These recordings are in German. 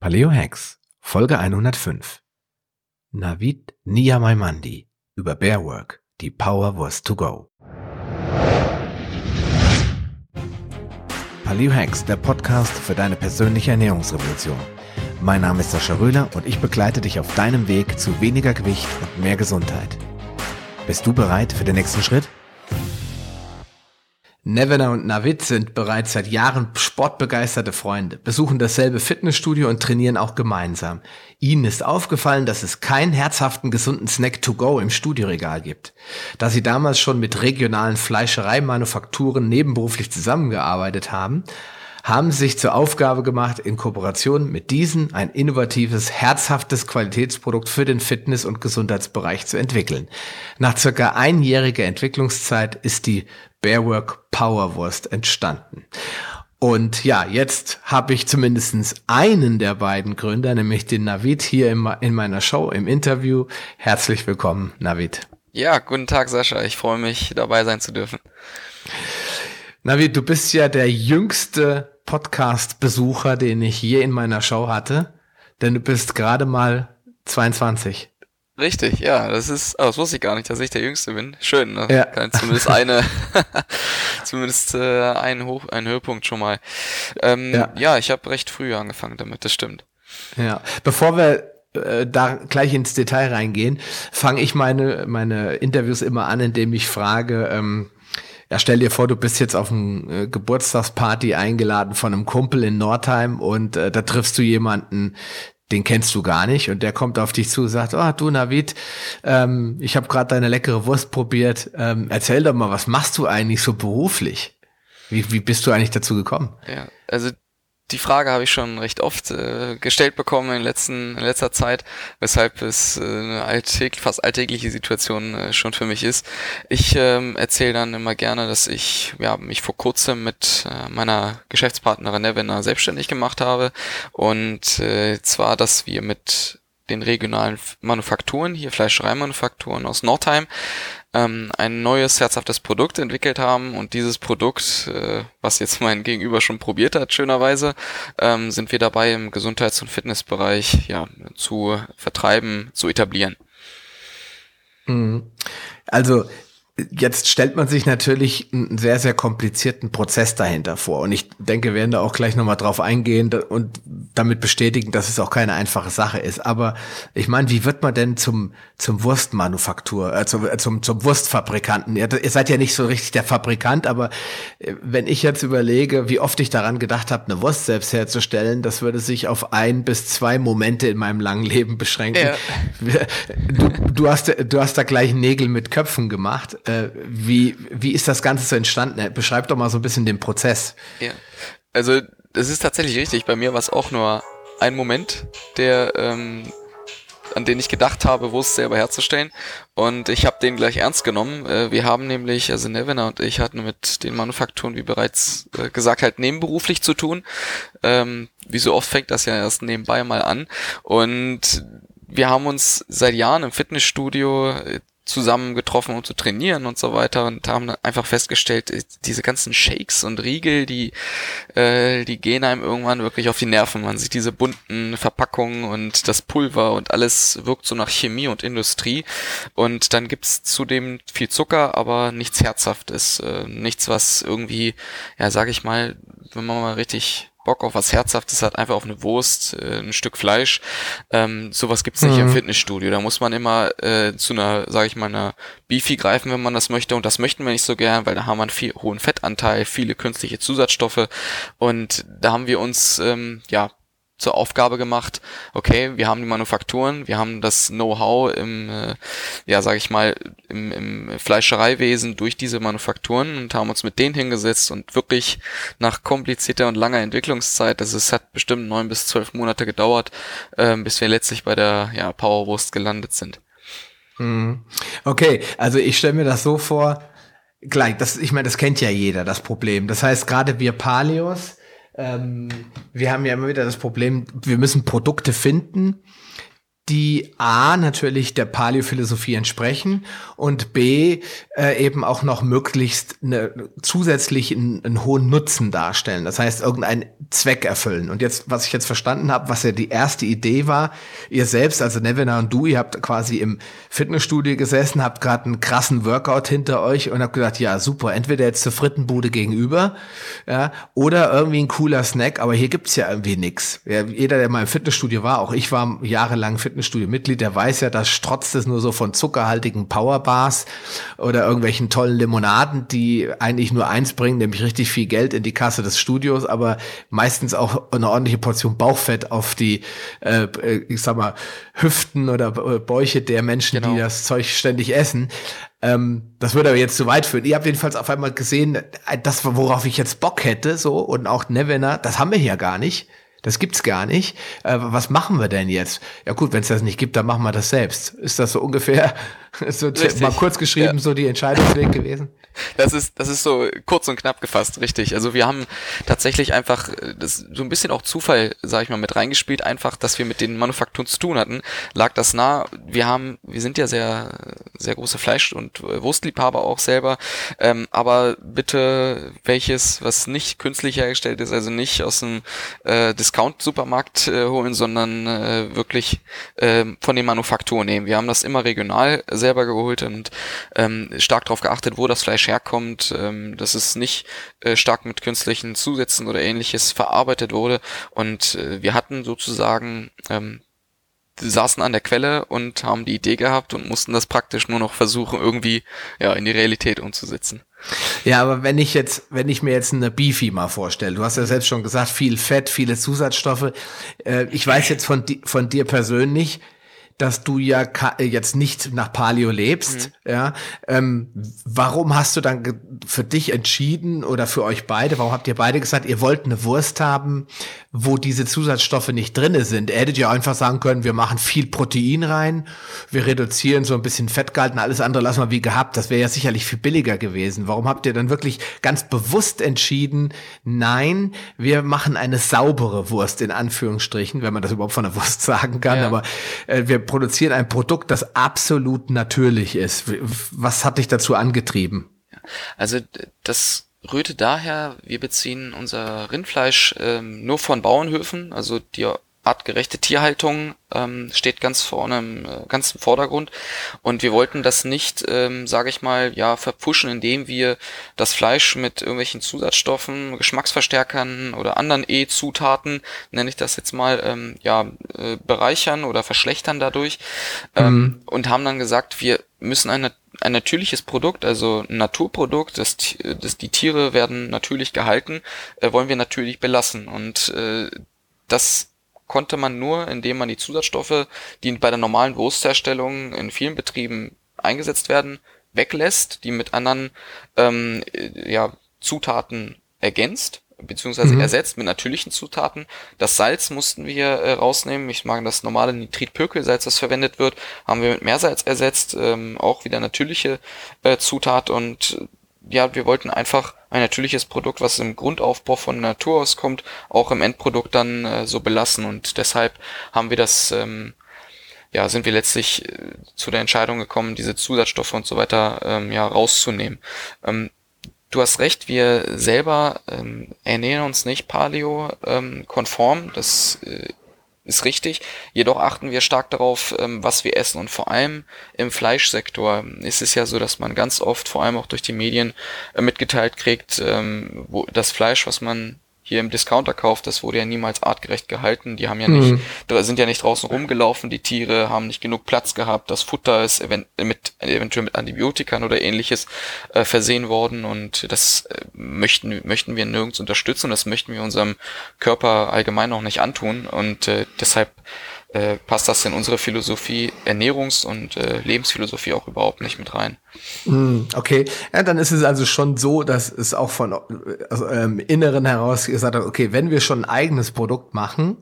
Paleo Hacks, Folge 105. Navid Niyamaimandi über Bearwork, die Power was to go. Paleo Hacks, der Podcast für deine persönliche Ernährungsrevolution. Mein Name ist Sascha Röhler und ich begleite dich auf deinem Weg zu weniger Gewicht und mehr Gesundheit. Bist du bereit für den nächsten Schritt? Nevena und Navid sind bereits seit Jahren sportbegeisterte Freunde, besuchen dasselbe Fitnessstudio und trainieren auch gemeinsam. Ihnen ist aufgefallen, dass es keinen herzhaften, gesunden Snack to go im Studioregal gibt. Da sie damals schon mit regionalen Fleischereimanufakturen nebenberuflich zusammengearbeitet haben, haben sich zur Aufgabe gemacht, in Kooperation mit diesen ein innovatives, herzhaftes Qualitätsprodukt für den Fitness- und Gesundheitsbereich zu entwickeln. Nach circa einjähriger Entwicklungszeit ist die Bearwork Powerwurst entstanden. Und ja, jetzt habe ich zumindest einen der beiden Gründer, nämlich den Navid, hier in, in meiner Show im Interview. Herzlich willkommen, Navid. Ja, guten Tag, Sascha. Ich freue mich, dabei sein zu dürfen. Navid, du bist ja der jüngste Podcast-Besucher, den ich je in meiner Show hatte, denn du bist gerade mal 22. Richtig, ja, das ist, oh, das wusste ich gar nicht, dass ich der Jüngste bin. Schön, ne? Ja. Kann zumindest eine, zumindest äh, einen, Hoch, einen Höhepunkt schon mal. Ähm, ja. ja, ich habe recht früh angefangen damit, das stimmt. Ja, bevor wir äh, da gleich ins Detail reingehen, fange ich meine, meine Interviews immer an, indem ich frage, ähm, ja, stell dir vor, du bist jetzt auf eine äh, Geburtstagsparty eingeladen von einem Kumpel in Nordheim und äh, da triffst du jemanden, den kennst du gar nicht und der kommt auf dich zu und sagt, oh du Navid, ähm, ich habe gerade deine leckere Wurst probiert, ähm, erzähl doch mal, was machst du eigentlich so beruflich? Wie, wie bist du eigentlich dazu gekommen? Ja, also die Frage habe ich schon recht oft äh, gestellt bekommen in, letzten, in letzter Zeit, weshalb es äh, eine alltäg fast alltägliche Situation äh, schon für mich ist. Ich ähm, erzähle dann immer gerne, dass ich ja, mich vor kurzem mit äh, meiner Geschäftspartnerin Nevena selbstständig gemacht habe und äh, zwar, dass wir mit den regionalen Manufakturen, hier Fleischereimanufakturen aus Nordheim, ähm, ein neues herzhaftes Produkt entwickelt haben und dieses Produkt, äh, was jetzt mein Gegenüber schon probiert hat, schönerweise, ähm, sind wir dabei im Gesundheits- und Fitnessbereich ja zu vertreiben, zu etablieren. Mhm. Also Jetzt stellt man sich natürlich einen sehr, sehr komplizierten Prozess dahinter vor. Und ich denke, wir werden da auch gleich nochmal drauf eingehen und damit bestätigen, dass es auch keine einfache Sache ist. Aber ich meine, wie wird man denn zum, zum Wurstmanufaktur, äh, zum, äh, zum, zum Wurstfabrikanten? Ihr, ihr seid ja nicht so richtig der Fabrikant, aber äh, wenn ich jetzt überlege, wie oft ich daran gedacht habe, eine Wurst selbst herzustellen, das würde sich auf ein bis zwei Momente in meinem langen Leben beschränken. Ja. Du, du, hast, du hast da gleich Nägel mit Köpfen gemacht äh, wie, wie ist das Ganze so entstanden? Beschreib doch mal so ein bisschen den Prozess. Ja, also das ist tatsächlich richtig. Bei mir war es auch nur ein Moment, der ähm, an den ich gedacht habe, Wurst selber herzustellen. Und ich habe den gleich ernst genommen. Äh, wir haben nämlich, also Nevena und ich hatten mit den Manufakturen, wie bereits äh, gesagt, halt nebenberuflich zu tun. Ähm, wie so oft fängt das ja erst nebenbei mal an. Und wir haben uns seit Jahren im Fitnessstudio zusammen getroffen, um zu trainieren und so weiter und haben einfach festgestellt, äh, diese ganzen Shakes und Riegel, die, äh, die gehen einem irgendwann wirklich auf die Nerven. Man sieht diese bunten Verpackungen und das Pulver und alles wirkt so nach Chemie und Industrie und dann gibt's zudem viel Zucker, aber nichts Herzhaftes, äh, nichts, was irgendwie, ja, sag ich mal, wenn man mal richtig Bock auf was Herzhaftes hat, einfach auf eine Wurst, äh, ein Stück Fleisch. Ähm, sowas gibt's nicht mhm. im Fitnessstudio. Da muss man immer äh, zu einer, sage ich mal, einer Beefy greifen, wenn man das möchte. Und das möchten wir nicht so gern, weil da haben wir einen viel hohen Fettanteil, viele künstliche Zusatzstoffe. Und da haben wir uns ähm, ja zur Aufgabe gemacht, okay, wir haben die Manufakturen, wir haben das Know-how im, äh, ja, sag ich mal, im, im Fleischereiwesen durch diese Manufakturen und haben uns mit denen hingesetzt und wirklich nach komplizierter und langer Entwicklungszeit, also es hat bestimmt neun bis zwölf Monate gedauert, äh, bis wir letztlich bei der ja, Powerwurst gelandet sind. Mhm. Okay, also ich stelle mir das so vor, gleich, das, ich meine, das kennt ja jeder, das Problem. Das heißt, gerade wir Paleos, ähm, wir haben ja immer wieder das Problem, wir müssen Produkte finden, die A natürlich der Paleophilosophie entsprechen und B äh, eben auch noch möglichst eine, zusätzlich einen, einen, hohen Nutzen darstellen. Das heißt, irgendeinen Zweck erfüllen. Und jetzt, was ich jetzt verstanden habe, was ja die erste Idee war, ihr selbst, also Nevina und du, ihr habt quasi im Fitnessstudio gesessen, habt gerade einen krassen Workout hinter euch und habt gesagt, ja super, entweder jetzt zur Frittenbude gegenüber, ja, oder irgendwie ein cooler Snack, aber hier gibt's ja irgendwie nix. Ja, jeder, der mal im Fitnessstudio war, auch ich war jahrelang Fitnessstudio Fitnessstudio-Mitglied, der weiß ja, das strotzt es nur so von zuckerhaltigen Powerbars oder irgendwelchen tollen Limonaden, die eigentlich nur eins bringen, nämlich richtig viel Geld in die Kasse des Studios, aber meistens auch eine ordentliche Portion Bauchfett auf die, äh, ich sag mal, Hüften oder Bäuche der Menschen, genau. die das Zeug ständig essen. Ähm, das würde aber jetzt zu weit führen. Ihr habt jedenfalls auf einmal gesehen, das, worauf ich jetzt Bock hätte, so, und auch Nevena, das haben wir hier gar nicht. Das gibt's gar nicht. Äh, was machen wir denn jetzt? Ja gut, wenn es das nicht gibt, dann machen wir das selbst. Ist das so ungefähr so Richtig. mal kurz geschrieben ja. so die Entscheidungsweg gewesen? Das ist das ist so kurz und knapp gefasst, richtig. Also wir haben tatsächlich einfach das so ein bisschen auch Zufall, sage ich mal, mit reingespielt, einfach, dass wir mit den Manufakturen zu tun hatten, lag das nah. Wir haben wir sind ja sehr sehr große Fleisch und Wurstliebhaber auch selber, ähm, aber bitte welches, was nicht künstlich hergestellt ist, also nicht aus dem äh, Discount-Supermarkt äh, holen, sondern äh, wirklich äh, von den Manufakturen nehmen. Wir haben das immer regional selber geholt und ähm, stark darauf geachtet, wo das Fleisch herkommt, ähm, dass es nicht äh, stark mit künstlichen Zusätzen oder ähnliches verarbeitet wurde. Und äh, wir hatten sozusagen ähm, saßen an der Quelle und haben die Idee gehabt und mussten das praktisch nur noch versuchen, irgendwie ja in die Realität umzusetzen. Ja, aber wenn ich jetzt, wenn ich mir jetzt eine Beefy mal vorstelle, du hast ja selbst schon gesagt, viel Fett, viele Zusatzstoffe. Äh, ich weiß jetzt von, von dir persönlich, dass du ja jetzt nicht nach Paleo lebst, mhm. ja. Ähm, warum hast du dann für dich entschieden oder für euch beide, warum habt ihr beide gesagt, ihr wollt eine Wurst haben, wo diese Zusatzstoffe nicht drinne sind? Ihr hättet ja einfach sagen können, wir machen viel Protein rein, wir reduzieren so ein bisschen Fettgehalt und alles andere lassen wir wie gehabt. Das wäre ja sicherlich viel billiger gewesen. Warum habt ihr dann wirklich ganz bewusst entschieden, nein, wir machen eine saubere Wurst in Anführungsstrichen, wenn man das überhaupt von der Wurst sagen kann, ja. aber äh, wir produzieren ein Produkt, das absolut natürlich ist. Was hat dich dazu angetrieben? Also das rührte daher, wir beziehen unser Rindfleisch ähm, nur von Bauernhöfen, also die artgerechte Tierhaltung ähm, steht ganz vorne im äh, ganz im Vordergrund. Und wir wollten das nicht, ähm, sage ich mal, ja verpfuschen, indem wir das Fleisch mit irgendwelchen Zusatzstoffen, Geschmacksverstärkern oder anderen E-Zutaten, nenne ich das jetzt mal, ähm, ja äh, bereichern oder verschlechtern dadurch. Ähm, mhm. und haben dann gesagt, wir müssen ein, ein natürliches Produkt, also ein Naturprodukt, das, das die Tiere werden natürlich gehalten, äh, wollen wir natürlich belassen. Und äh, das konnte man nur, indem man die Zusatzstoffe, die bei der normalen Wurstherstellung in vielen Betrieben eingesetzt werden, weglässt, die mit anderen ähm, äh, ja, Zutaten ergänzt beziehungsweise mhm. ersetzt mit natürlichen Zutaten. Das Salz mussten wir äh, rausnehmen. Ich mag das normale Nitritpökelsalz, das verwendet wird, haben wir mit Meersalz ersetzt, ähm, auch wieder natürliche äh, Zutat und ja, wir wollten einfach ein natürliches Produkt, was im Grundaufbau von Natur aus kommt, auch im Endprodukt dann äh, so belassen und deshalb haben wir das, ähm, ja, sind wir letztlich äh, zu der Entscheidung gekommen, diese Zusatzstoffe und so weiter ähm, ja rauszunehmen. Ähm, du hast recht, wir selber ähm, ernähren uns nicht paleo ähm, das äh, ist richtig. Jedoch achten wir stark darauf, ähm, was wir essen. Und vor allem im Fleischsektor ist es ja so, dass man ganz oft, vor allem auch durch die Medien, äh, mitgeteilt kriegt, ähm, wo das Fleisch, was man hier im Discounter kauft, das wurde ja niemals artgerecht gehalten. Die haben ja nicht, mhm. sind ja nicht draußen rumgelaufen, die Tiere haben nicht genug Platz gehabt, das Futter ist event mit, eventuell mit Antibiotikern oder ähnliches äh, versehen worden und das äh, möchten, möchten wir nirgends unterstützen, das möchten wir unserem Körper allgemein auch nicht antun und äh, deshalb äh, passt das in unsere Philosophie, Ernährungs- und äh, Lebensphilosophie auch überhaupt nicht mit rein. Hm, okay, ja, dann ist es also schon so, dass es auch von also, ähm, Inneren heraus gesagt hat, okay, wenn wir schon ein eigenes Produkt machen,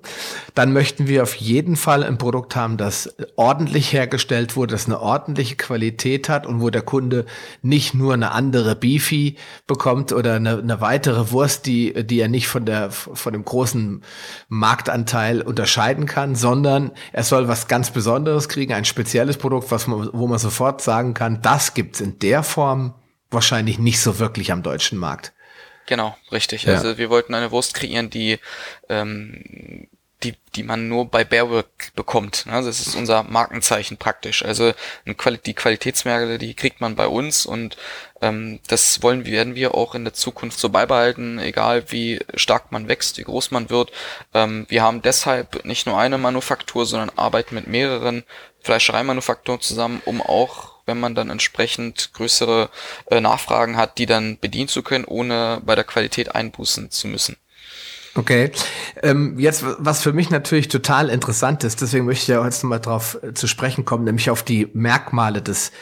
dann möchten wir auf jeden Fall ein Produkt haben, das ordentlich hergestellt wurde, das eine ordentliche Qualität hat und wo der Kunde nicht nur eine andere Beefy bekommt oder eine, eine weitere Wurst, die, die er nicht von der, von dem großen Marktanteil unterscheiden kann, sondern sondern er soll was ganz Besonderes kriegen, ein spezielles Produkt, was man, wo man sofort sagen kann, das gibt's in der Form wahrscheinlich nicht so wirklich am deutschen Markt. Genau, richtig. Ja. Also wir wollten eine Wurst kreieren, die ähm, die, die man nur bei Bearwork bekommt. Also das ist unser Markenzeichen praktisch. Also die Qualitätsmerkmale, die kriegt man bei uns und ähm, das wollen werden wir auch in der Zukunft so beibehalten, egal wie stark man wächst, wie groß man wird. Ähm, wir haben deshalb nicht nur eine Manufaktur, sondern arbeiten mit mehreren Fleischereimanufakturen zusammen, um auch wenn man dann entsprechend größere äh, Nachfragen hat, die dann bedienen zu können, ohne bei der Qualität einbußen zu müssen. Okay. Ähm, jetzt, was für mich natürlich total interessant ist, deswegen möchte ich ja jetzt nochmal drauf äh, zu sprechen kommen, nämlich auf die Merkmale des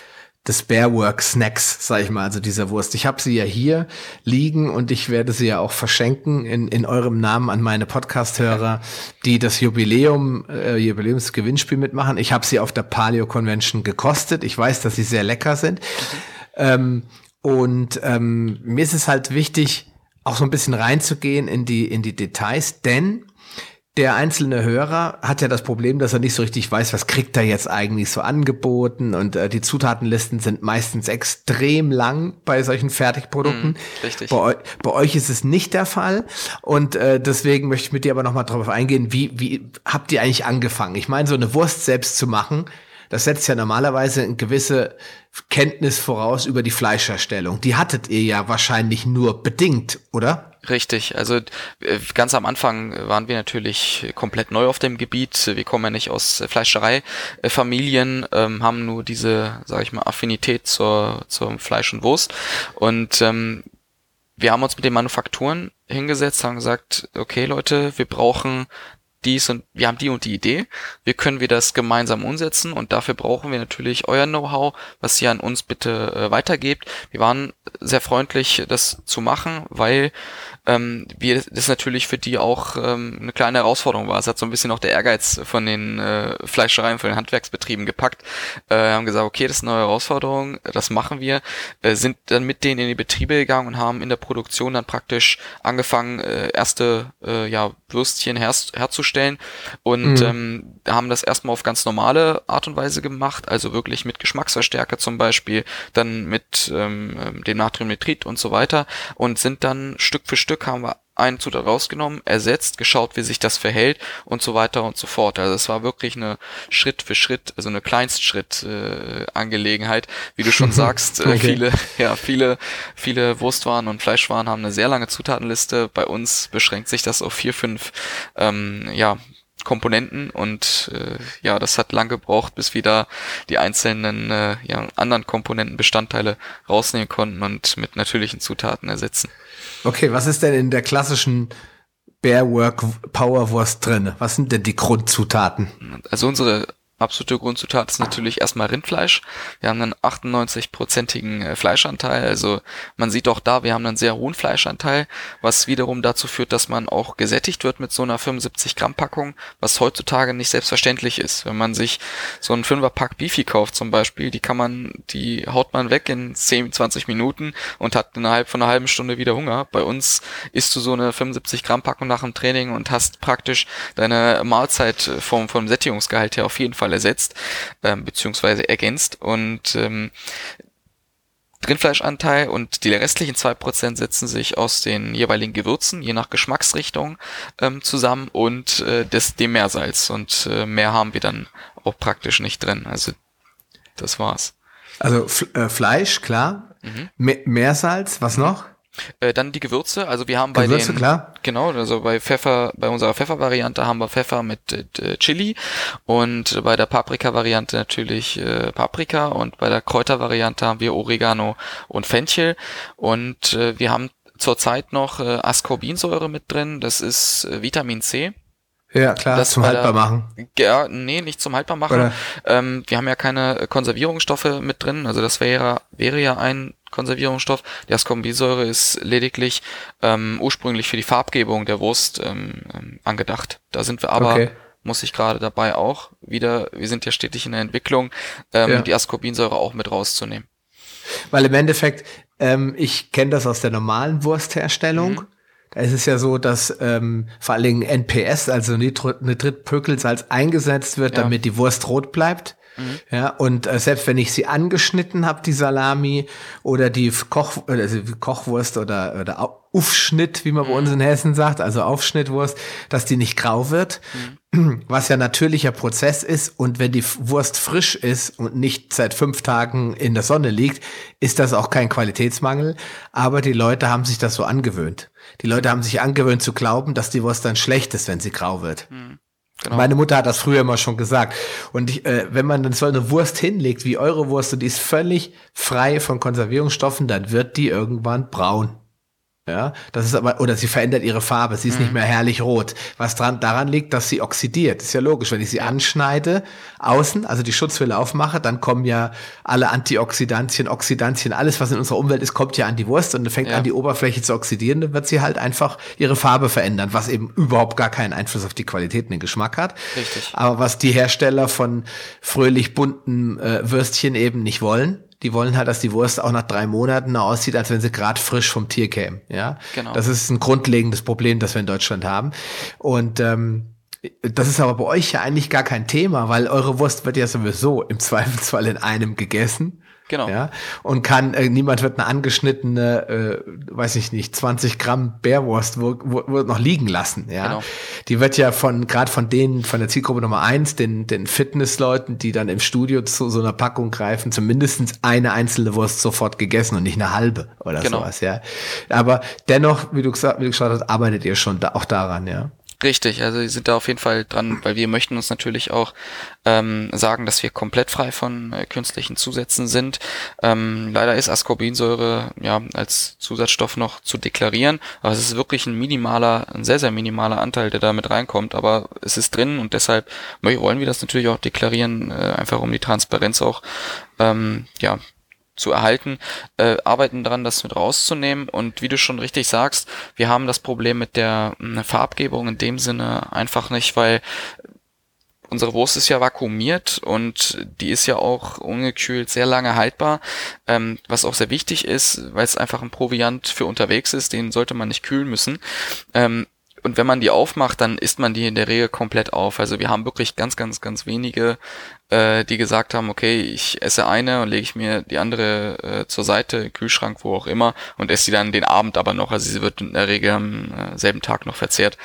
des Bearwork Snacks, sag ich mal, also dieser Wurst. Ich habe sie ja hier liegen und ich werde sie ja auch verschenken in, in eurem Namen an meine Podcast-Hörer, die das Jubiläum, äh, Jubiläumsgewinnspiel mitmachen. Ich habe sie auf der Paleo Convention gekostet. Ich weiß, dass sie sehr lecker sind. Ähm, und ähm, mir ist es halt wichtig, auch so ein bisschen reinzugehen in die, in die Details, denn der einzelne Hörer hat ja das Problem, dass er nicht so richtig weiß, was kriegt er jetzt eigentlich so angeboten und äh, die Zutatenlisten sind meistens extrem lang bei solchen Fertigprodukten. Mm, richtig. Bei, bei, euch ist es nicht der Fall und äh, deswegen möchte ich mit dir aber nochmal drauf eingehen, wie, wie habt ihr eigentlich angefangen? Ich meine, so eine Wurst selbst zu machen, das setzt ja normalerweise eine gewisse Kenntnis voraus über die Fleischherstellung. Die hattet ihr ja wahrscheinlich nur bedingt, oder? Richtig, also äh, ganz am Anfang waren wir natürlich komplett neu auf dem Gebiet. Wir kommen ja nicht aus Fleischereifamilien, ähm, haben nur diese, sage ich mal, Affinität zur, zum Fleisch und Wurst. Und ähm, wir haben uns mit den Manufakturen hingesetzt, haben gesagt, okay Leute, wir brauchen dies und wir haben die und die Idee, wir können wir das gemeinsam umsetzen und dafür brauchen wir natürlich euer Know-how, was ihr an uns bitte äh, weitergebt. Wir waren sehr freundlich, das zu machen, weil ähm, wir das natürlich für die auch ähm, eine kleine Herausforderung war. Es hat so ein bisschen auch der Ehrgeiz von den äh, Fleischereien, von den Handwerksbetrieben gepackt. Äh, haben gesagt, okay, das ist eine neue Herausforderung, das machen wir. Äh, sind dann mit denen in die Betriebe gegangen und haben in der Produktion dann praktisch angefangen, äh, erste äh, ja, Würstchen her herzustellen und mhm. ähm, haben das erstmal auf ganz normale Art und Weise gemacht, also wirklich mit Geschmacksverstärker zum Beispiel, dann mit ähm, ähm dem Natriumnitrit und so weiter und sind dann Stück für Stück haben wir einen Zutat rausgenommen, ersetzt, geschaut, wie sich das verhält und so weiter und so fort. Also es war wirklich eine Schritt für Schritt, also eine Kleinstschritt äh, Angelegenheit, wie du schon sagst. Äh, okay. Viele, ja, viele, viele Wurstwaren und Fleischwaren haben eine sehr lange Zutatenliste. Bei uns beschränkt sich das auf vier, fünf, ähm, ja, Komponenten und äh, ja, das hat lang gebraucht, bis wir da die einzelnen äh, ja, anderen Komponenten, Bestandteile rausnehmen konnten und mit natürlichen Zutaten ersetzen. Okay, was ist denn in der klassischen Bearwork Powerwurst drin? Was sind denn die Grundzutaten? Also unsere absolute Grundzutat ist natürlich erstmal Rindfleisch. Wir haben einen 98-prozentigen äh, Fleischanteil. Also man sieht auch da, wir haben einen sehr hohen Fleischanteil, was wiederum dazu führt, dass man auch gesättigt wird mit so einer 75 Gramm Packung, was heutzutage nicht selbstverständlich ist. Wenn man sich so einen 5er Pack Beefy kauft zum Beispiel, die kann man, die haut man weg in 10, 20 Minuten und hat innerhalb von einer halben Stunde wieder Hunger. Bei uns isst du so eine 75 Gramm Packung nach dem Training und hast praktisch deine Mahlzeit vom, vom Sättigungsgehalt her auf jeden Fall Fall ersetzt, ähm, beziehungsweise ergänzt und ähm, Rindfleischanteil und die restlichen zwei Prozent setzen sich aus den jeweiligen Gewürzen, je nach Geschmacksrichtung, ähm, zusammen und äh, des, dem Meersalz. Und äh, mehr haben wir dann auch praktisch nicht drin. Also das war's. Also F äh, Fleisch, klar. Mhm. Meersalz, was noch? Äh, dann die Gewürze, also wir haben bei Gewürze, den, klar. genau, also bei Pfeffer, bei unserer Pfeffervariante haben wir Pfeffer mit äh, Chili und bei der Paprika-Variante natürlich äh, Paprika und bei der Kräutervariante haben wir Oregano und Fenchel und äh, wir haben zurzeit noch äh, Ascorbinsäure mit drin, das ist äh, Vitamin C. Ja, klar, das zum haltbar machen. Ja, nee, nicht zum haltbar machen. Ähm, wir haben ja keine Konservierungsstoffe mit drin, also das wäre, wäre ja ein Konservierungsstoff. Die Ascorbinsäure ist lediglich ähm, ursprünglich für die Farbgebung der Wurst ähm, ähm, angedacht. Da sind wir aber okay. muss ich gerade dabei auch wieder, wir sind ja stetig in der Entwicklung, ähm, ja. die Ascorbinsäure auch mit rauszunehmen. Weil im Endeffekt, ähm, ich kenne das aus der normalen Wurstherstellung. Mhm Es ist ja so, dass ähm, vor allen Dingen NPS, also Nitritpökelsalz, eingesetzt wird, ja. damit die Wurst rot bleibt. Mhm. Ja, und äh, selbst wenn ich sie angeschnitten habe, die Salami oder die Koch, also Kochwurst oder, oder Aufschnitt, wie man mhm. bei uns in Hessen sagt, also Aufschnittwurst, dass die nicht grau wird, mhm. was ja natürlicher Prozess ist. Und wenn die Wurst frisch ist und nicht seit fünf Tagen in der Sonne liegt, ist das auch kein Qualitätsmangel. Aber die Leute haben sich das so angewöhnt. Die Leute haben sich angewöhnt zu glauben, dass die Wurst dann schlecht ist, wenn sie grau wird. Mhm. Genau. Meine Mutter hat das früher immer schon gesagt. Und ich, äh, wenn man dann so eine Wurst hinlegt, wie eure Wurst, und die ist völlig frei von Konservierungsstoffen, dann wird die irgendwann braun. Ja, das ist aber, oder sie verändert ihre Farbe, sie ist mhm. nicht mehr herrlich rot. Was dran, daran liegt, dass sie oxidiert. ist ja logisch, wenn ich sie anschneide, außen, also die Schutzhülle aufmache, dann kommen ja alle Antioxidantien, Oxidantien, alles, was in unserer Umwelt ist, kommt ja an die Wurst und dann fängt ja. an, die Oberfläche zu oxidieren, dann wird sie halt einfach ihre Farbe verändern, was eben überhaupt gar keinen Einfluss auf die Qualität und den Geschmack hat. Richtig. Aber was die Hersteller von fröhlich bunten äh, Würstchen eben nicht wollen, die wollen halt, dass die Wurst auch nach drei Monaten aussieht, als wenn sie gerade frisch vom Tier käme. Ja, genau. Das ist ein grundlegendes Problem, das wir in Deutschland haben. Und ähm, das ist aber bei euch ja eigentlich gar kein Thema, weil eure Wurst wird ja sowieso im Zweifelsfall in einem gegessen. Genau. Ja, und kann, äh, niemand wird eine angeschnittene, äh, weiß ich nicht, 20 Gramm Bärwurst wo, wo, wo noch liegen lassen. Ja, genau. die wird ja von, gerade von denen, von der Zielgruppe Nummer eins, den, den Fitnessleuten, die dann im Studio zu so einer Packung greifen, zumindest eine einzelne Wurst sofort gegessen und nicht eine halbe oder genau. sowas, ja. Aber dennoch, wie du gesagt, wie du gesagt hast, arbeitet ihr schon da, auch daran, ja. Richtig, also wir sind da auf jeden Fall dran, weil wir möchten uns natürlich auch ähm, sagen, dass wir komplett frei von äh, künstlichen Zusätzen sind. Ähm, leider ist Ascorbinsäure ja als Zusatzstoff noch zu deklarieren, aber es ist wirklich ein minimaler, ein sehr, sehr minimaler Anteil, der da mit reinkommt, aber es ist drin und deshalb wollen wir das natürlich auch deklarieren, äh, einfach um die Transparenz auch ähm, ja, zu erhalten, äh, arbeiten daran, das mit rauszunehmen. Und wie du schon richtig sagst, wir haben das Problem mit der mh, hm, Farbgebung in dem Sinne einfach nicht, weil unsere Wurst ist ja vakuumiert und die ist ja auch ungekühlt sehr lange haltbar, ähm, was auch sehr wichtig ist, weil es einfach ein Proviant für unterwegs ist, den sollte man nicht kühlen müssen. Ähm, und wenn man die aufmacht, dann isst man die in der Regel komplett auf. Also wir haben wirklich ganz, ganz, ganz wenige, äh, die gesagt haben, okay, ich esse eine und lege ich mir die andere äh, zur Seite, Kühlschrank, wo auch immer, und esse sie dann den Abend aber noch. Also sie wird in der Regel am äh, selben Tag noch verzehrt.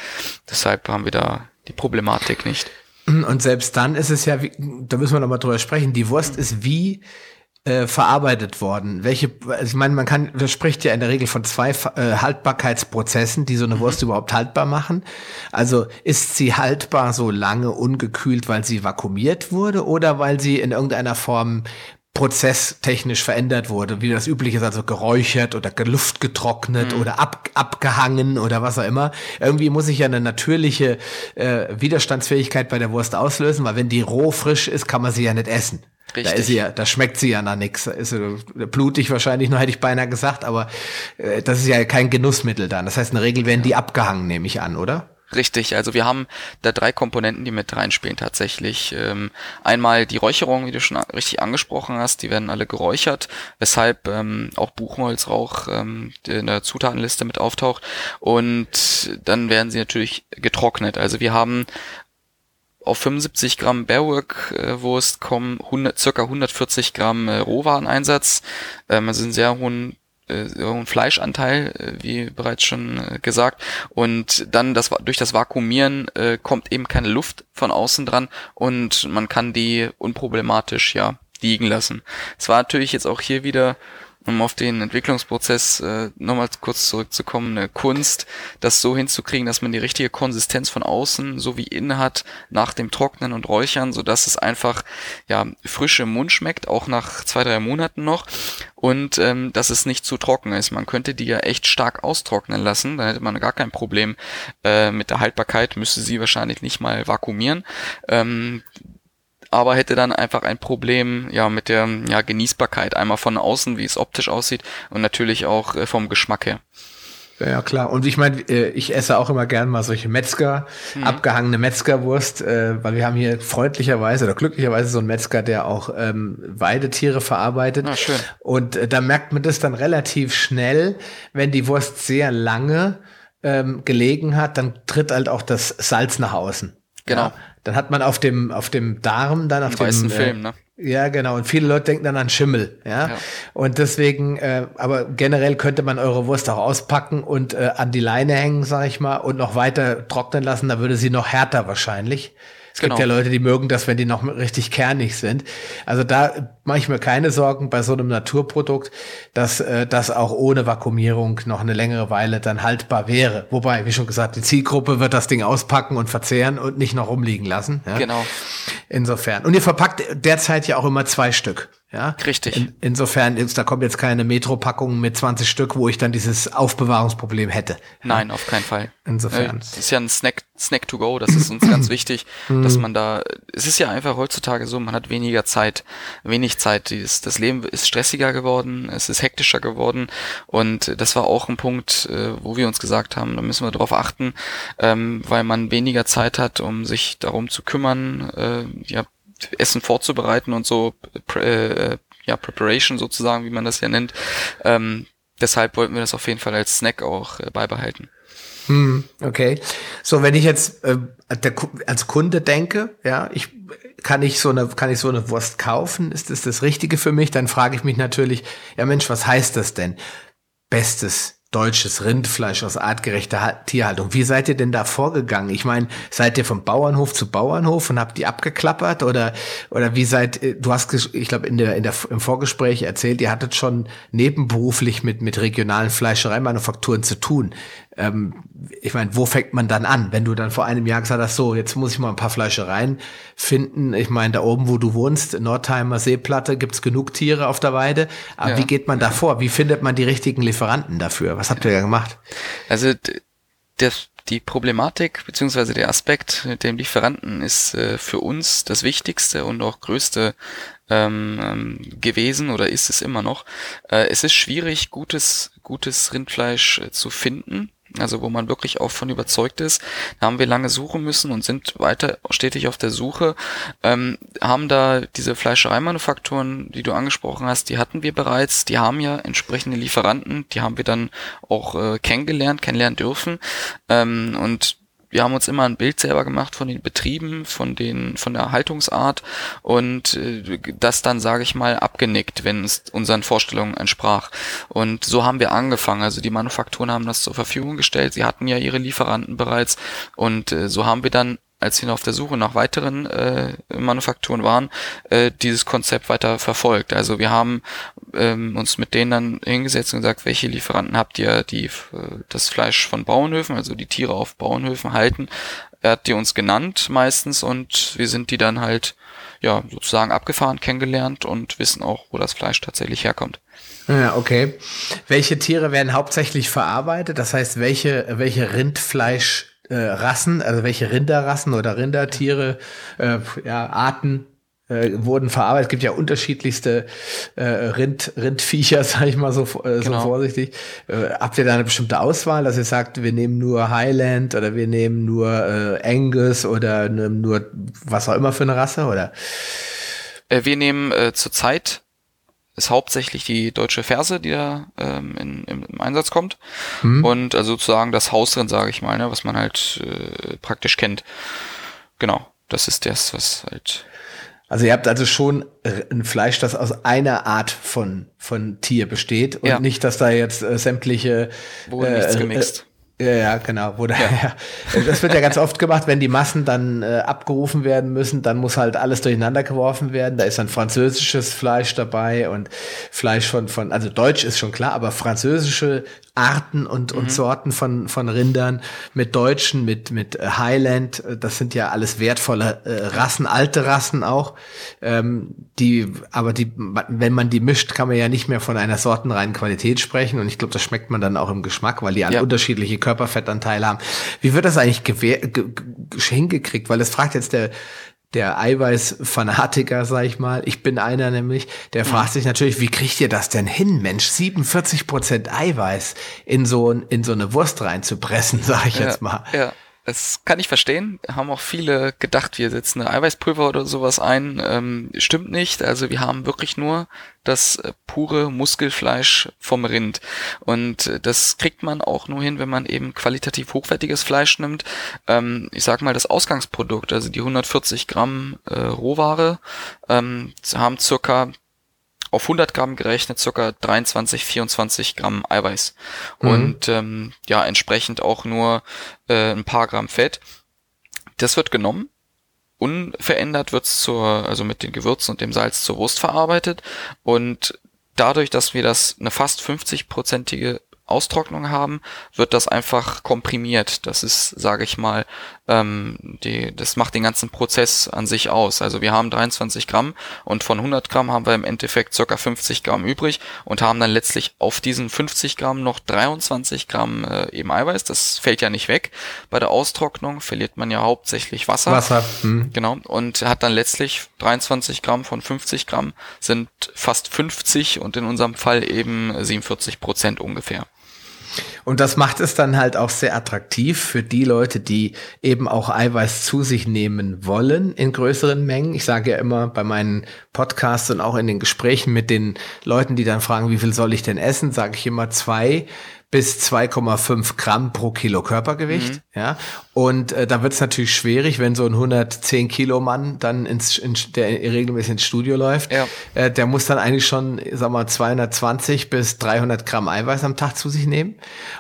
Deshalb haben wir da die Problematik nicht. Und selbst dann ist es ja, da müssen wir nochmal drüber sprechen, die Wurst ist wie äh, verarbeitet worden? Welche, also ich meine, man kann, das spricht ja in der Regel von zwei äh, Haltbarkeitsprozessen, die so eine mhm. Wurst überhaupt haltbar machen. Also ist sie haltbar so lange ungekühlt, weil sie vakuumiert wurde oder weil sie in irgendeiner Form prozesstechnisch verändert wurde, wie das üblich ist, also geräuchert oder Luft getrocknet mhm. oder ab, abgehangen oder was auch immer. Irgendwie muss ich ja eine natürliche äh, Widerstandsfähigkeit bei der Wurst auslösen, weil wenn die roh frisch ist, kann man sie ja nicht essen. Richtig. Da ist sie ja, da schmeckt sie ja nach nichts. Ist blutig wahrscheinlich, nur hätte ich beinahe gesagt, aber äh, das ist ja kein Genussmittel dann. Das heißt, in der Regel werden die abgehangen, nehme ich an, oder? Richtig, also wir haben da drei Komponenten, die mit reinspielen tatsächlich. Ähm, einmal die Räucherung, wie du schon richtig angesprochen hast, die werden alle geräuchert, weshalb ähm, auch Buchholzrauch ähm, in der Zutatenliste mit auftaucht. Und dann werden sie natürlich getrocknet. Also wir haben auf 75 Gramm Bearwork-Wurst kommen 100, circa 140 Gramm äh, Rohwareneinsatz. Ähm, also einen sehr hohen äh, hohen Fleischanteil, äh, wie bereits schon äh, gesagt. Und dann das durch das Vakuumieren äh, kommt eben keine Luft von außen dran und man kann die unproblematisch ja liegen lassen. Es war natürlich jetzt auch hier wieder um auf den Entwicklungsprozess äh, nochmal kurz zurückzukommen, eine Kunst, das so hinzukriegen, dass man die richtige Konsistenz von außen sowie innen hat nach dem Trocknen und Räuchern, so dass es einfach ja frisch im Mund schmeckt, auch nach zwei drei Monaten noch und ähm, dass es nicht zu trocken ist. Man könnte die ja echt stark austrocknen lassen, dann hätte man gar kein Problem äh, mit der Haltbarkeit, müsste sie wahrscheinlich nicht mal vakuumieren. Ähm, aber hätte dann einfach ein Problem ja mit der ja, Genießbarkeit, einmal von außen, wie es optisch aussieht und natürlich auch äh, vom Geschmack her. Ja, klar. Und ich meine, äh, ich esse auch immer gern mal solche Metzger, mhm. abgehangene Metzgerwurst, äh, weil wir haben hier freundlicherweise oder glücklicherweise so einen Metzger, der auch ähm, Weidetiere verarbeitet. Ah, schön. Und äh, da merkt man das dann relativ schnell, wenn die Wurst sehr lange ähm, gelegen hat, dann tritt halt auch das Salz nach außen. Genau. Ja? Dann hat man auf dem, auf dem Darm, dann auf dem weißen äh, Film, ne? Ja, genau. Und viele Leute denken dann an Schimmel, ja. Ja. Und deswegen, äh, aber generell könnte man eure Wurst auch auspacken und äh, an die Leine hängen, sag ich mal, und noch weiter trocknen lassen. Da würde sie noch härter wahrscheinlich. Es gibt Genau. ja Leute, die mögen das, wenn die noch richtig kernig sind. Also da mache ich mir keine Sorgen bei so einem Naturprodukt, dass äh, das auch ohne Vakuumierung noch eine längere Weile dann haltbar wäre. Wobei, wie schon gesagt, die Zielgruppe wird das Ding auspacken und verzehren und nicht noch rumliegen lassen. Ja? Genau. Insofern. Und ihr verpackt derzeit ja auch immer zwei Stück. Ja, Richtig. In, insofern ist, da kommt jetzt keine Metro-Packung mit 20 Stück, wo ich dann dieses Aufbewahrungsproblem hätte. Nein, auf keinen Fall. Insofern. Äh, Das ist ja ein Snack, Snack to go, das ist uns ganz wichtig, dass man da, es ist ja einfach heutzutage so, man hat weniger Zeit, wenig Zeit, das, Leben ist stressiger geworden, es ist hektischer geworden und das war auch ein Punkt, äh, wo wir uns gesagt haben, da müssen wir drauf achten, ähm, weil man weniger Zeit hat, um sich darum zu kümmern, äh, ja, Essen vorzubereiten und so, äh, ja, Preparation sozusagen, wie man das ja nennt. Ähm, deshalb wollten wir das auf jeden Fall als Snack auch beibehalten. Hm, okay. So, wenn ich jetzt äh, der, als Kunde denke, ja, ich kann ich so eine kann ich so eine Wurst kaufen? Ist das das Richtige für mich? Dann frage ich mich natürlich, ja Mensch, was heißt das denn? Bestes deutsches Rindfleisch aus artgerechter Ha- Tierhaltung. Wie seid ihr denn da vorgegangen? Ich meine, seid ihr vom Bauernhof zu Bauernhof und habt die abgeklappert oder oder wie seid äh, du hast ich glaube in der in der im Vorgespräch erzählt, ihr hattet schon nebenberuflich mit mit regionalen Fleischereimanufakturen zu tun. Ähm, ich meine, wo fängt man dann an, wenn du dann vor einem Jahr gesagt hast, so, jetzt muss ich mal ein paar Fleischereien finden. Ich meine, da oben, wo du wohnst, Nordheimer Seeplatte, gibt's genug Tiere auf der Weide. Aber Ja. wie geht man da vor? Wie findet man die richtigen Lieferanten dafür? Was habt ihr da gemacht? Also d- der, die Problematik beziehungsweise der Aspekt mit dem Lieferanten ist äh, für uns das Wichtigste und auch größte ähm, ähm, gewesen oder ist es immer noch. Äh, es ist schwierig, gutes, gutes Rindfleisch äh, zu finden. Also wo man wirklich auch von überzeugt ist. Da haben wir lange suchen müssen und sind weiter stetig auf der Suche. Ähm, haben da diese Fleischereimanufakturen, die du angesprochen hast, die hatten wir bereits. Die haben ja entsprechende Lieferanten. Die haben wir dann auch äh, kennengelernt, kennenlernen dürfen. Ähm, und wir haben uns immer ein Bild selber gemacht von den Betrieben, von den, von der Haltungsart und äh, das dann, sage ich mal, abgenickt, wenn es unseren Vorstellungen entsprach. Und so haben wir angefangen. Also die Manufakturen haben das zur Verfügung gestellt. Sie hatten ja ihre Lieferanten bereits und äh, so haben wir dann als wir auf der Suche nach weiteren äh, Manufakturen waren, äh, dieses Konzept weiter verfolgt. Also wir haben ähm, uns mit denen dann hingesetzt und gesagt, welche Lieferanten habt ihr, die äh, das Fleisch von Bauernhöfen, also die Tiere auf Bauernhöfen halten. Er hat die uns genannt meistens und wir sind die dann halt ja sozusagen abgefahren, kennengelernt und wissen auch, wo das Fleisch tatsächlich herkommt. Ja, okay. Welche Tiere werden hauptsächlich verarbeitet? Das heißt, welche, welche Rindfleisch äh, Rassen, also welche Rinderrassen oder Rindertiere, äh, ja, Arten äh, wurden verarbeitet. Es gibt ja unterschiedlichste äh, Rind, Rindviecher, sag ich mal so, äh, so Genau. vorsichtig. Äh, habt ihr da eine bestimmte Auswahl, dass ihr sagt, wir nehmen nur Highland oder wir nehmen nur äh, Angus oder nur was auch immer für eine Rasse oder? Äh, wir nehmen äh, zurzeit ist hauptsächlich die deutsche Ferse, die da ähm, in, im, im Einsatz kommt. Und also sozusagen das Hausrind, sage ich mal, ne, was man halt äh, praktisch kennt. Genau, das ist das, was halt. Also ihr habt also schon äh, ein Fleisch, das aus einer Art von, von Tier besteht und Ja. nicht, dass da jetzt äh, sämtliche Wurde nichts gemixt. Ja, ja, genau. Wo da, ja. Das wird ja ganz oft gemacht, wenn die Massen dann äh, abgerufen werden müssen, dann muss halt alles durcheinander geworfen werden. Da ist dann französisches Fleisch dabei und Fleisch von, von also Deutsch ist schon klar, aber französische Arten und, Mhm. und Sorten von, von Rindern mit Deutschen, mit, mit äh, Highland, äh, das sind ja alles wertvolle äh, Rassen, alte Rassen auch. Ähm, die, aber die, wenn man die mischt, kann man ja nicht mehr von einer sortenreinen Qualität sprechen. Und ich glaube, das schmeckt man dann auch im Geschmack, weil die alle Ja. unterschiedliche Körperfettanteile haben. Wie wird das eigentlich hingekriegt? Weil das fragt jetzt der, der Eiweiß-Fanatiker, sag ich mal. Ich bin einer nämlich, der fragt sich natürlich, wie kriegt ihr das denn hin, Mensch? 47 Prozent Eiweiß in so, in so eine Wurst reinzupressen, sag ich jetzt mal. Ja. Das kann ich verstehen. Haben auch viele gedacht, wir setzen eine Eiweißpulver oder sowas ein. Ähm, stimmt nicht. Also wir haben wirklich nur das äh, pure Muskelfleisch vom Rind. Und äh, das kriegt man auch nur hin, wenn man eben qualitativ hochwertiges Fleisch nimmt. Ähm, ich sag mal, das Ausgangsprodukt, also die 140 Gramm äh, Rohware, ähm, haben circa auf 100 Gramm gerechnet circa 23, 24 Gramm Eiweiß. Mhm. Und ähm, ja, entsprechend auch nur äh, ein paar Gramm Fett. Das wird genommen. Unverändert wird's zur, also mit den Gewürzen und dem Salz zur Wurst verarbeitet. Und dadurch, dass wir das eine fast 50-prozentige Austrocknung haben, wird das einfach komprimiert. Das ist, sage ich mal, ähm, die, das macht den ganzen Prozess an sich aus. Also wir haben 23 Gramm und von 100 Gramm haben wir im Endeffekt circa 50 Gramm übrig und haben dann letztlich auf diesen 50 Gramm noch 23 Gramm äh, eben Eiweiß. Das fällt ja nicht weg. Bei der Austrocknung verliert man ja hauptsächlich Wasser. Wasser. Hm. Genau. Und hat dann letztlich 23 Gramm von 50 Gramm sind fast 50 und in unserem Fall eben 47 Prozent ungefähr. Und das macht es dann halt auch sehr attraktiv für die Leute, die eben auch Eiweiß zu sich nehmen wollen in größeren Mengen. Ich sage ja immer bei meinen Podcasts und auch in den Gesprächen mit den Leuten, die dann fragen, wie viel soll ich denn essen, sage ich immer zwei bis 2,5 Gramm pro Kilo Körpergewicht. Mhm. Ja, und äh, da wird es natürlich schwierig, wenn so ein 110 Kilo Mann dann ins, in, der regelmäßig ins Studio läuft. Ja. Äh, der muss dann eigentlich schon, sag mal, 220 bis 300 Gramm Eiweiß am Tag zu sich nehmen.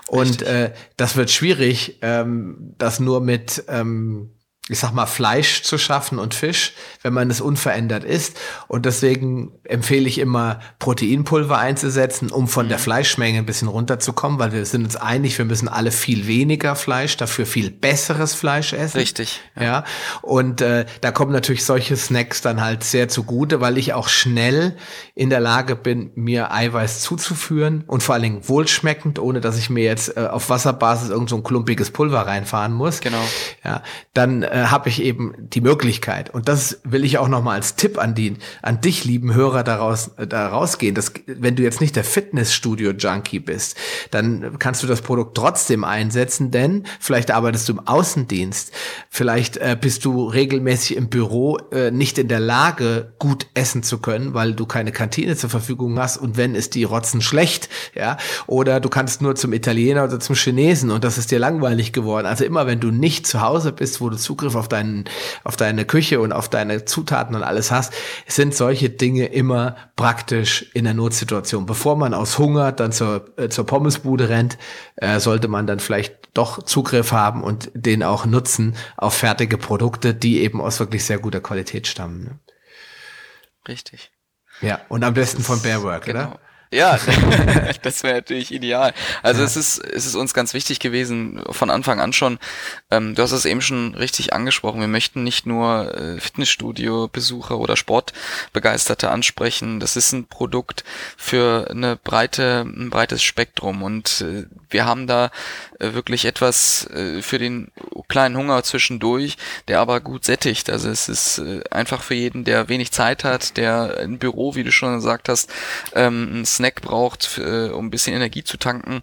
Und äh, das wird schwierig, ähm, das nur mit ähm, ich sag mal, Fleisch zu schaffen und Fisch, wenn man es unverändert isst. Und deswegen empfehle ich immer, Proteinpulver einzusetzen, um von mhm. der Fleischmenge ein bisschen runterzukommen, weil wir sind uns einig, wir müssen alle viel weniger Fleisch, dafür viel besseres Fleisch essen. Richtig. Ja. ja. Und äh, da kommen natürlich solche Snacks dann halt sehr zugute, weil ich auch schnell in der Lage bin, mir Eiweiß zuzuführen und vor allen Dingen wohlschmeckend, ohne dass ich mir jetzt äh, auf Wasserbasis irgend so ein klumpiges Pulver reinfahren muss. Genau. Ja, dann äh, habe ich eben die Möglichkeit. Und das will ich auch nochmal als Tipp an die, an dich, lieben Hörer, daraus, äh, da rausgehen. Dass, wenn du jetzt nicht der Fitnessstudio-Junkie bist, dann kannst du das Produkt trotzdem einsetzen, denn vielleicht arbeitest du im Außendienst, vielleicht äh, bist du regelmäßig im Büro äh, nicht in der Lage, gut essen zu können, weil du keine Kantine zur Verfügung hast und wenn ist die Rotzen schlecht, ja, oder du kannst nur zum Italiener oder zum Chinesen und das ist dir langweilig geworden. Also immer wenn du nicht zu Hause bist, wo du Zugriff Zugriff auf, deinen, auf deine Küche und auf deine Zutaten und alles hast, sind solche Dinge immer praktisch in der Notsituation. Bevor man aus Hunger dann zur, äh, zur Pommesbude rennt, äh, sollte man dann vielleicht doch Zugriff haben und den auch nutzen auf fertige Produkte, die eben aus wirklich sehr guter Qualität stammen. Ne? Richtig. Ja, und am besten von Bearwork, genau. oder? Ja, das wäre natürlich ideal. Also ja. es ist es ist uns ganz wichtig gewesen von Anfang an schon. Ähm, du hast es eben schon richtig angesprochen. Wir möchten nicht nur äh, Fitnessstudio-Besucher oder Sportbegeisterte ansprechen. Das ist ein Produkt für eine breite ein breites Spektrum und äh, wir haben da äh, wirklich etwas äh, für den kleinen Hunger zwischendurch, der aber gut sättigt. Also es ist äh, einfach für jeden, der wenig Zeit hat, der im Büro, wie du schon gesagt hast, ähm, Snack braucht, äh, um ein bisschen Energie zu tanken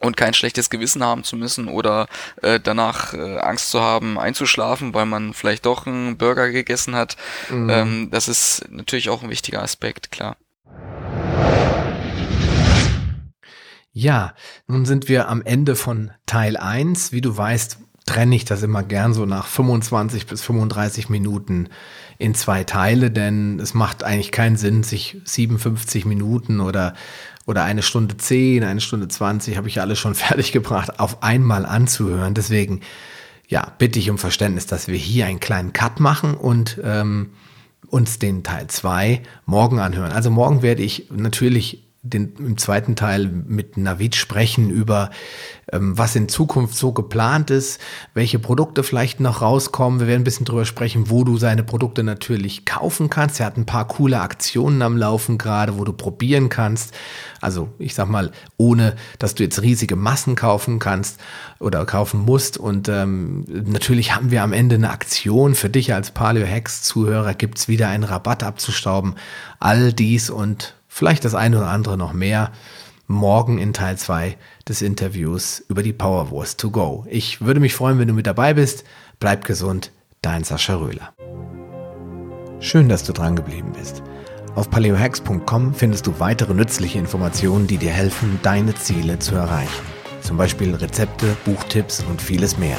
und kein schlechtes Gewissen haben zu müssen oder äh, danach äh, Angst zu haben, einzuschlafen, weil man vielleicht doch einen Burger gegessen hat. Mhm. Ähm, das ist natürlich auch ein wichtiger Aspekt, klar. Ja, nun sind wir am Ende von Teil 1. Wie du weißt, trenne ich das immer gern so nach 25 bis 35 Minuten in zwei Teile, denn es macht eigentlich keinen Sinn, sich 57 Minuten oder, oder eine Stunde 10, eine Stunde 20, habe ich alles schon fertig gebracht, auf einmal anzuhören. Deswegen, ja, bitte ich um Verständnis, dass wir hier einen kleinen Cut machen und ähm, uns den Teil 2 morgen anhören. Also morgen werde ich natürlich den, im zweiten Teil mit Navid sprechen über, ähm, was in Zukunft so geplant ist, welche Produkte vielleicht noch rauskommen. Wir werden ein bisschen drüber sprechen, wo du seine Produkte natürlich kaufen kannst. Er hat ein paar coole Aktionen am Laufen gerade, wo du probieren kannst. Also ich sag mal, ohne dass du jetzt riesige Massen kaufen kannst oder kaufen musst. Und ähm, natürlich haben wir am Ende eine Aktion für dich als Paleo Hacks Zuhörer. Gibt's wieder einen Rabatt abzustauben. All dies und vielleicht das eine oder andere noch mehr. morgen in Teil 2 des Interviews über die Powerwurst to go. Ich würde mich freuen, wenn du mit dabei bist. Bleib gesund, dein Sascha Röhler. Schön, dass du dran geblieben bist. Auf paleohacks.com findest du weitere nützliche Informationen, die dir helfen, deine Ziele zu erreichen. Zum Beispiel Rezepte, Buchtipps und vieles mehr.